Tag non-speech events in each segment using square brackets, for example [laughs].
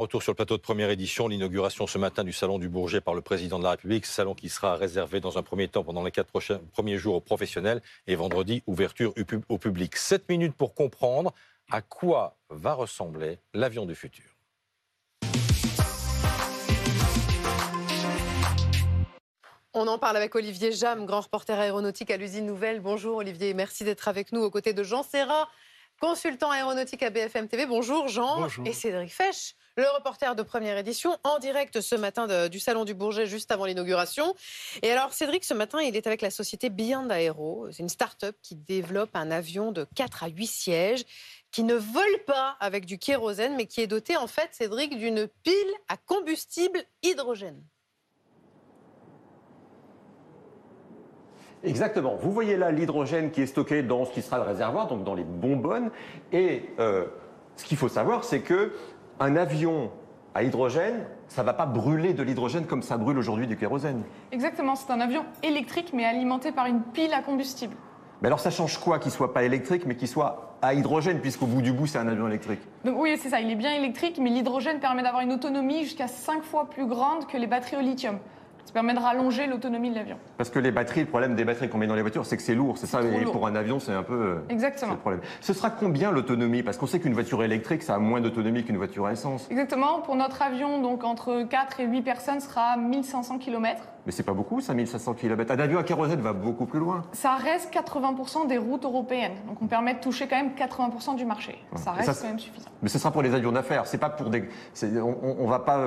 Retour sur le plateau de première édition, l'inauguration ce matin du Salon du Bourget par le président de la République, salon qui sera réservé dans un premier temps pendant les quatre prochains, premiers jours aux professionnels et vendredi, ouverture au public. Sept minutes pour comprendre à quoi va ressembler l'avion du futur. On en parle avec Olivier Jam, grand reporter aéronautique à l'usine Nouvelle. Bonjour Olivier, merci d'être avec nous aux côtés de Jean Serra, consultant aéronautique à BFM TV. Bonjour Jean et Cédric Fesch, le reporter de première édition, en direct ce matin du Salon du Bourget, juste avant l'inauguration. Et alors, Cédric, ce matin, il est avec la société Beyond Aero. C'est une start-up qui développe un avion de 4 à 8 sièges qui ne vole pas avec du kérosène, mais qui est doté, en fait, Cédric, d'une pile à combustible hydrogène. Exactement. Vous voyez là l'hydrogène qui est stocké dans ce qui sera le réservoir, donc dans les bonbonnes. Et euh, ce qu'il faut savoir, c'est que un avion à hydrogène, ça ne va pas brûler de l'hydrogène comme ça brûle aujourd'hui du kérosène. Exactement, c'est un avion électrique mais alimenté par une pile à combustible. Mais alors ça change quoi qu'il soit pas électrique mais qu'il soit à hydrogène puisqu'au bout du bout c'est un avion électrique? Donc oui c'est ça, il est bien électrique mais l'hydrogène permet d'avoir une autonomie jusqu'à 5 fois plus grande que les batteries au lithium. Ça permet de rallonger l'autonomie de l'avion. Parce que les batteries, le problème des batteries qu'on met dans les voitures, c'est que c'est lourd, c'est ça. Et pour un avion, c'est un peu. Euh, Exactement. Le problème. Ce sera combien l'autonomie? Parce qu'on sait qu'une voiture électrique, ça a moins d'autonomie qu'une voiture à essence. Exactement. Pour notre avion, donc entre 4 et 8 personnes, sera 1500 km. Mais c'est pas beaucoup, ça, 1500 km. Un avion à kérosène va beaucoup plus loin. Ça reste 80% des routes européennes. Donc on permet de toucher quand même 80% du marché. Ça reste quand même suffisant. Mais ce sera pour les avions d'affaires. C'est pas pour des. On, ne va pas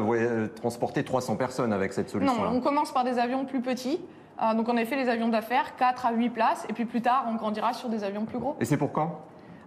transporter 300 personnes avec cette solution. Non, on commence par des avions plus petits. Euh, donc en effet, les avions d'affaires, 4 à 8 places. Et puis plus tard, on grandira sur des avions plus gros. Et c'est pour quand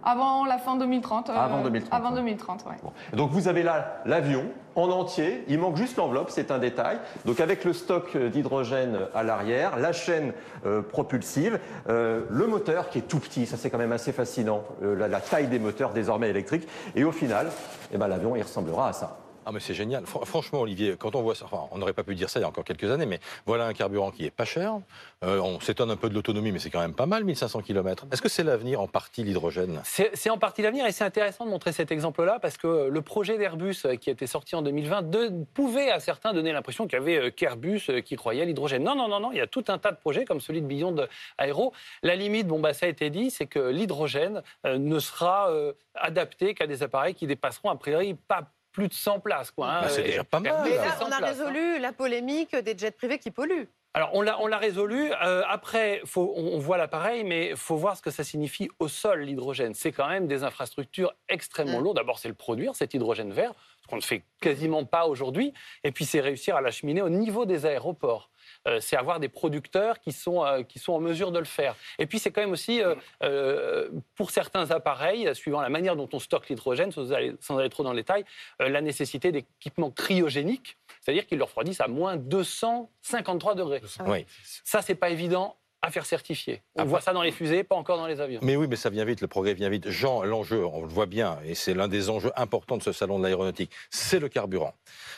avant la fin 2030. Euh, avant 2030. Avant 2030, Donc vous avez là l'avion en entier. Il manque juste l'enveloppe, c'est un détail. Donc avec le stock d'hydrogène à l'arrière, la chaîne euh, propulsive, euh, le moteur qui est tout petit, ça c'est quand même assez fascinant, la, taille des moteurs désormais électriques. Et au final, eh ben, l'avion il ressemblera à ça. Ah mais c'est génial. franchement, Olivier, quand on voit ça, enfin, on n'aurait pas pu dire ça il y a encore quelques années, mais voilà un carburant qui est pas cher. Euh, on s'étonne un peu de l'autonomie, mais c'est quand même pas mal, 1500 km. Est-ce que c'est l'avenir en partie l'hydrogène? C'est en partie l'avenir et c'est intéressant de montrer cet exemple-là parce que le projet d'Airbus euh, qui était sorti en 2020 pouvait à certains donner l'impression qu'il y avait euh, qu'Airbus qui croyait à l'hydrogène. Non, non, non, non, il y a tout un tas de projets comme celui de Beyond Aero. La limite, bon bah ça a été dit, c'est que l'hydrogène ne sera adapté qu'à des appareils qui dépasseront a priori pas plus de 100 places. Quoi, hein. bah, c'est déjà pas mal. Mais là, on a résolu hein. la polémique des jets privés qui polluent. Alors, on l'a résolu. Euh, après, faut, on, voit l'appareil, mais il faut voir ce que ça signifie au sol, l'hydrogène. C'est quand même des infrastructures extrêmement mm. lourdes. D'abord, c'est le produire, cet hydrogène vert, ce qu'on ne fait quasiment pas aujourd'hui. Et puis, c'est réussir à l'acheminer au niveau des aéroports. Euh, c'est avoir des producteurs qui sont, euh, qui sont en mesure de le faire. Et puis c'est quand même aussi, euh, pour certains appareils, suivant la manière dont on stocke l'hydrogène, sans aller, trop dans le détail, la nécessité d'équipements cryogéniques, c'est-à-dire qu'ils le refroidissent à moins 253 degrés. Oui. Ça, c'est pas évident à faire certifier. On voit ça dans les fusées, pas encore dans les avions. Mais oui, mais ça vient vite, le progrès vient vite. Jean, l'enjeu, on le voit bien, et c'est l'un des enjeux importants de ce salon de l'aéronautique, c'est le carburant.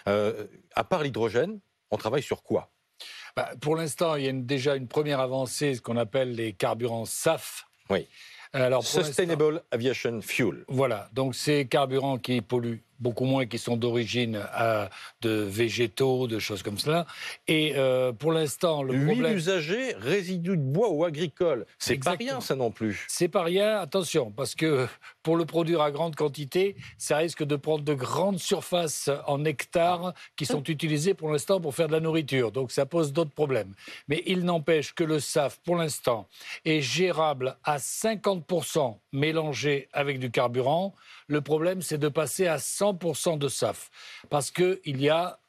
à part l'hydrogène, on travaille sur quoi? Bah, pour l'instant, il y a déjà une première avancée, ce qu'on appelle les carburants SAF. Oui. Alors, Sustainable Aviation Fuel. Voilà, donc ces carburants qui polluent beaucoup moins qui sont d'origine euh, de végétaux, de choses comme cela. Et euh, pour l'instant, le Huile problème... usagée, résidus de bois ou agricole. C'est pas rien, ça non plus. C'est pas rien, attention, parce que pour le produire à grande quantité, ça risque de prendre de grandes surfaces en hectares qui sont utilisées pour l'instant pour faire de la nourriture. Donc ça pose d'autres problèmes. Mais il n'empêche que le SAF, pour l'instant, est gérable à 50% mélangé avec du carburant. Le problème, c'est de passer à 100% de SAF. Parce qu'il y a.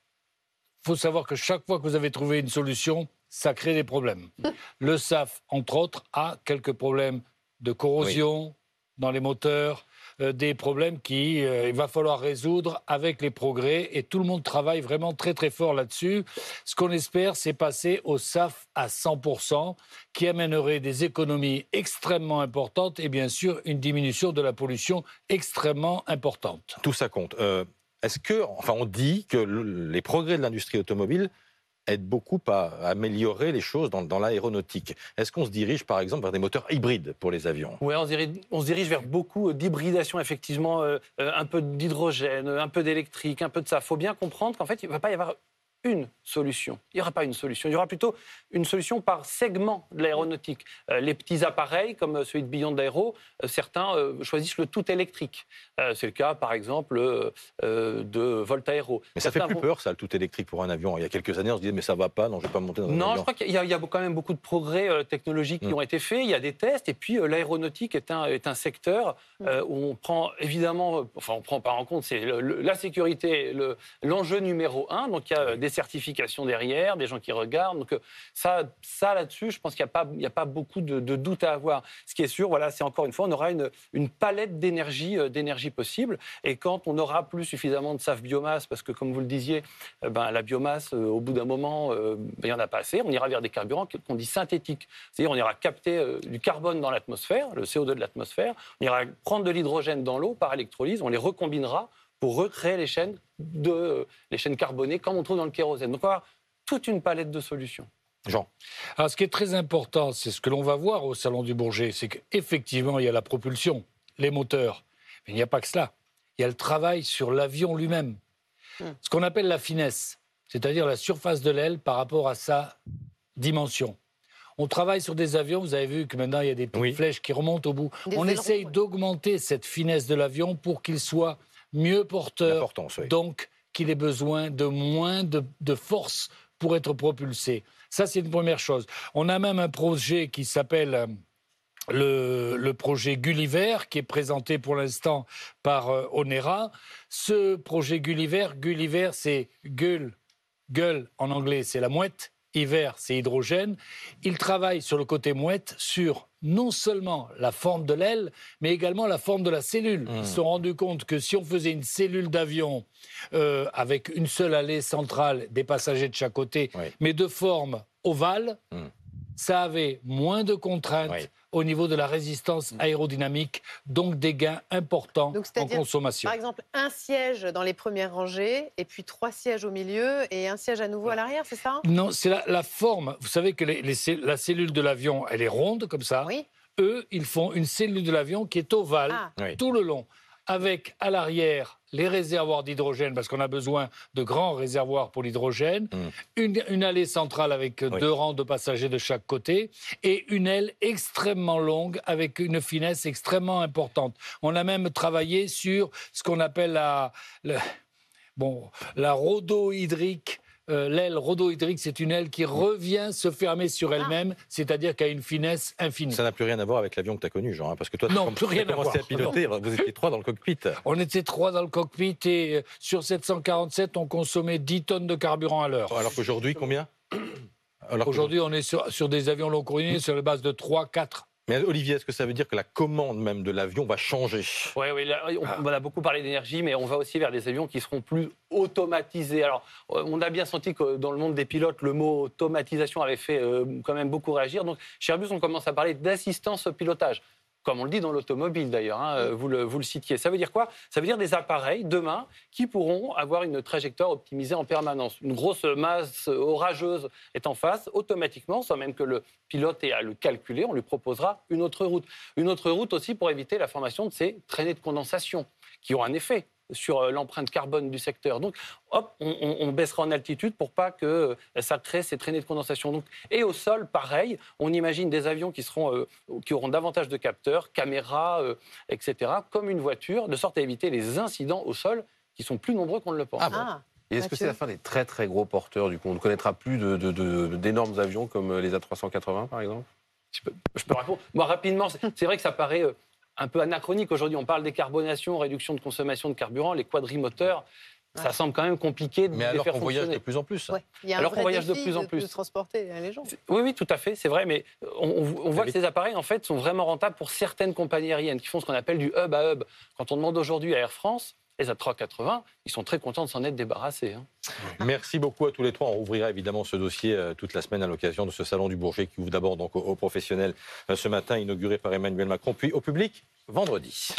faut savoir que chaque fois que vous avez trouvé une solution, ça crée des problèmes. [laughs] Le SAF, entre autres, a quelques problèmes de corrosion dans les moteurs, des problèmes qu'il euh, va falloir résoudre avec les progrès et tout le monde travaille vraiment très très fort là-dessus. Ce qu'on espère, c'est passer au SAF à 100%, qui amènerait des économies extrêmement importantes et bien sûr une diminution de la pollution extrêmement importante. Tout ça compte. Euh, est-ce que, enfin, on dit que les progrès de l'industrie automobile aide beaucoup à améliorer les choses dans, l'aéronautique. Est-ce qu'on se dirige par exemple vers des moteurs hybrides pour les avions? Oui, on, se dirige vers beaucoup d'hybridation, effectivement, euh, euh, un peu d'hydrogène, un peu d'électrique, un peu de ça. Il faut bien comprendre qu'en fait, il ne va pas y avoir une solution. Il n'y aura pas une solution. Il y aura plutôt une solution par segment de l'aéronautique. Euh, les petits appareils, comme celui de Beyond Aero, euh, certains euh, choisissent le tout électrique. C'est le cas, par exemple, de Voltaero. Mais ça fait plus peur, ça, le tout électrique pour un avion. Il y a quelques années, on se disait, mais ça va pas, non, je ne vais pas monter dans un non, avion. Non, je crois qu'il y, a quand même beaucoup de progrès technologiques qui mm. ont été faits. Il y a des tests. Et puis, l'aéronautique est un, est un secteur mm. où on prend évidemment, enfin, on prend pas en compte, c'est la sécurité, l'enjeu numéro un. Donc, il y a des certification derrière, des gens qui regardent. Donc euh, ça, ça là-dessus, je pense qu'il n'y a, pas, a pas beaucoup de, de doutes à avoir. Ce qui est sûr, voilà, c'est encore une fois, on aura une, palette d'énergie, euh, d'énergie possible. Et quand on aura plus suffisamment de SAF biomasse, parce que comme vous le disiez, euh, ben, la biomasse, au bout d'un moment, ben, il n'y en a pas assez, on ira vers des carburants qu'on dit synthétiques. C'est-à-dire on ira capter du carbone dans l'atmosphère, le CO2 de l'atmosphère, on ira prendre de l'hydrogène dans l'eau par électrolyse, on les recombinera pour recréer les chaînes, de, les chaînes carbonées comme on trouve dans le kérosène. Donc on va toute une palette de solutions. Jean. Alors, ce qui est très important, c'est ce que l'on va voir au Salon du Bourget, c'est qu'effectivement, il y a la propulsion, les moteurs. Mais il n'y a pas que cela. Il y a le travail sur l'avion lui-même. Hmm. Ce qu'on appelle la finesse, c'est-à-dire la surface de l'aile par rapport à sa dimension. On travaille sur des avions, vous avez vu que maintenant il y a des petites flèches qui remontent au bout. on essaye d'augmenter cette finesse de l'avion pour qu'il soit mieux porteur, donc qu'il ait besoin de moins de, force pour être propulsé. Ça, c'est une première chose. On a même un projet qui s'appelle euh, le, projet Gulliver, qui est présenté pour l'instant par euh, Onera. Ce projet Gulliver, Gulliver, c'est gueule, gueule en anglais, c'est la mouette, hiver, c'est hydrogène. Il travaille sur le côté mouette, sur non seulement la forme de l'aile, mais également la forme de la cellule. Ils se sont rendus compte que si on faisait une cellule d'avion euh, avec une seule allée centrale, des passagers de chaque côté, mais de forme ovale, mmh. ça avait moins de contraintes au niveau de la résistance aérodynamique, donc des gains importants en consommation. Par exemple, un siège dans les premières rangées, et puis trois sièges au milieu, et un siège à nouveau à l'arrière, c'est ça? Non, c'est la, forme. Vous savez que la cellule de l'avion, elle est ronde comme ça. Oui. Eux, ils font une cellule de l'avion qui est ovale ah. tout le long avec à l'arrière les réservoirs d'hydrogène, parce qu'on a besoin de grands réservoirs pour l'hydrogène, mm. une, allée centrale avec deux rangs de passagers de chaque côté, et une aile extrêmement longue avec une finesse extrêmement importante. On a même travaillé sur ce qu'on appelle la, bon, la rhodohydrique euh, l'aile rhodohydrique, c'est une aile qui revient se fermer sur elle-même, c'est-à-dire qu'elle a une finesse infinie. Ça n'a plus rien à voir avec l'avion que tu as connu, Jean, hein, parce que toi, tu as commencé à, piloter, vous étiez trois dans le cockpit. On était trois dans le cockpit et euh, sur 747, on consommait 10 tonnes de carburant à l'heure. Alors qu'aujourd'hui, combien [coughs] Aujourd'hui, on est sur, sur, des avions long courriers sur la base de 3, 4 mais Olivier, est-ce que ça veut dire que la commande même de l'avion va changer? Oui, oui on, a beaucoup parlé d'énergie, mais on va aussi vers des avions qui seront plus automatisés. Alors, euh, on a bien senti que dans le monde des pilotes, le mot automatisation avait fait euh, quand même beaucoup réagir. Donc, chez Airbus, on commence à parler d'assistance au pilotage comme on le dit dans l'automobile d'ailleurs, hein, euh, vous, le, vous, le, citiez. Ça veut dire quoi? Ça veut dire des appareils, demain, qui pourront avoir une trajectoire optimisée en permanence. Une grosse masse orageuse est en face, automatiquement, sans même que le pilote ait à le calculer, on lui proposera une autre route. Une autre route aussi pour éviter la formation de ces traînées de condensation, qui ont un effet sur euh, l'empreinte carbone du secteur. Donc, hop, on, baissera en altitude pour pas que euh, ça crée ces traînées de condensation. Donc, et au sol, pareil, on imagine des avions qui, seront, euh, qui auront davantage de capteurs, caméras, etc., comme une voiture, de sorte à éviter les incidents au sol qui sont plus nombreux qu'on ne le pense. Ah et est-ce que c'est la fin des très très gros porteurs Du coup, on ne connaîtra plus d'énormes de, avions comme les A380 par exemple? Je peux, je peux, répondre. Moi, rapidement, c'est vrai que ça paraît un peu anachronique. Aujourd'hui, on parle décarbonation, réduction de consommation de carburant, les quadrimoteurs. Ça semble quand même compliqué de, Mais alors qu'on voyage de plus en plus. alors qu'on voyage de plus en plus. De transporter les gens. Oui, oui, tout à fait, c'est vrai. Mais on, voit que ces appareils, en fait, sont vraiment rentables pour certaines compagnies aériennes qui font ce qu'on appelle du hub à hub. Quand on demande aujourd'hui à Air France, les A380, ils sont très contents de s'en être débarrassés. Hein. Merci beaucoup à tous les trois. On ouvrira évidemment ce dossier euh, toute la semaine à l'occasion de ce salon du Bourget qui ouvre d'abord aux, professionnels euh, ce matin, inauguré par Emmanuel Macron, puis au public vendredi.